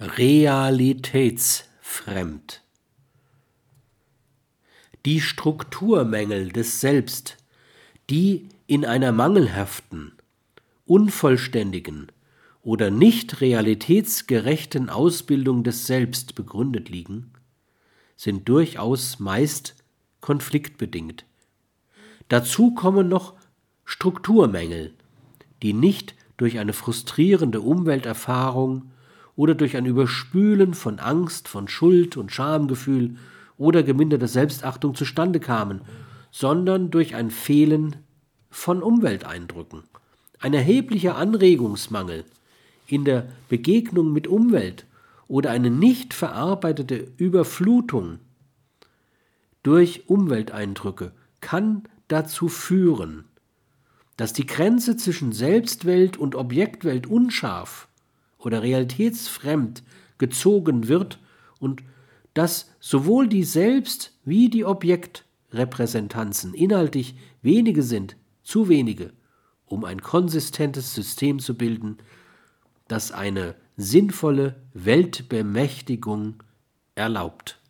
realitätsfremd. Die Strukturmängel des Selbst, die in einer mangelhaften, unvollständigen oder nicht realitätsgerechten Ausbildung des Selbst begründet liegen, sind durchaus meist konfliktbedingt. Dazu kommen noch Strukturmängel, die nicht durch eine frustrierende Umwelterfahrung oder durch ein Überspülen von Angst, von Schuld und Schamgefühl oder geminderter Selbstachtung zustande kamen, sondern durch ein Fehlen von Umwelteindrücken. Ein erheblicher Anregungsmangel in der Begegnung mit Umwelt oder eine nicht verarbeitete Überflutung durch Umwelteindrücke kann dazu führen, dass die Grenze zwischen Selbstwelt und Objektwelt unscharf oder realitätsfremd gezogen wird und dass sowohl die Selbst- wie die Objektrepräsentanzen inhaltlich wenige sind, zu wenige, um ein konsistentes System zu bilden, das eine sinnvolle Weltbemächtigung erlaubt.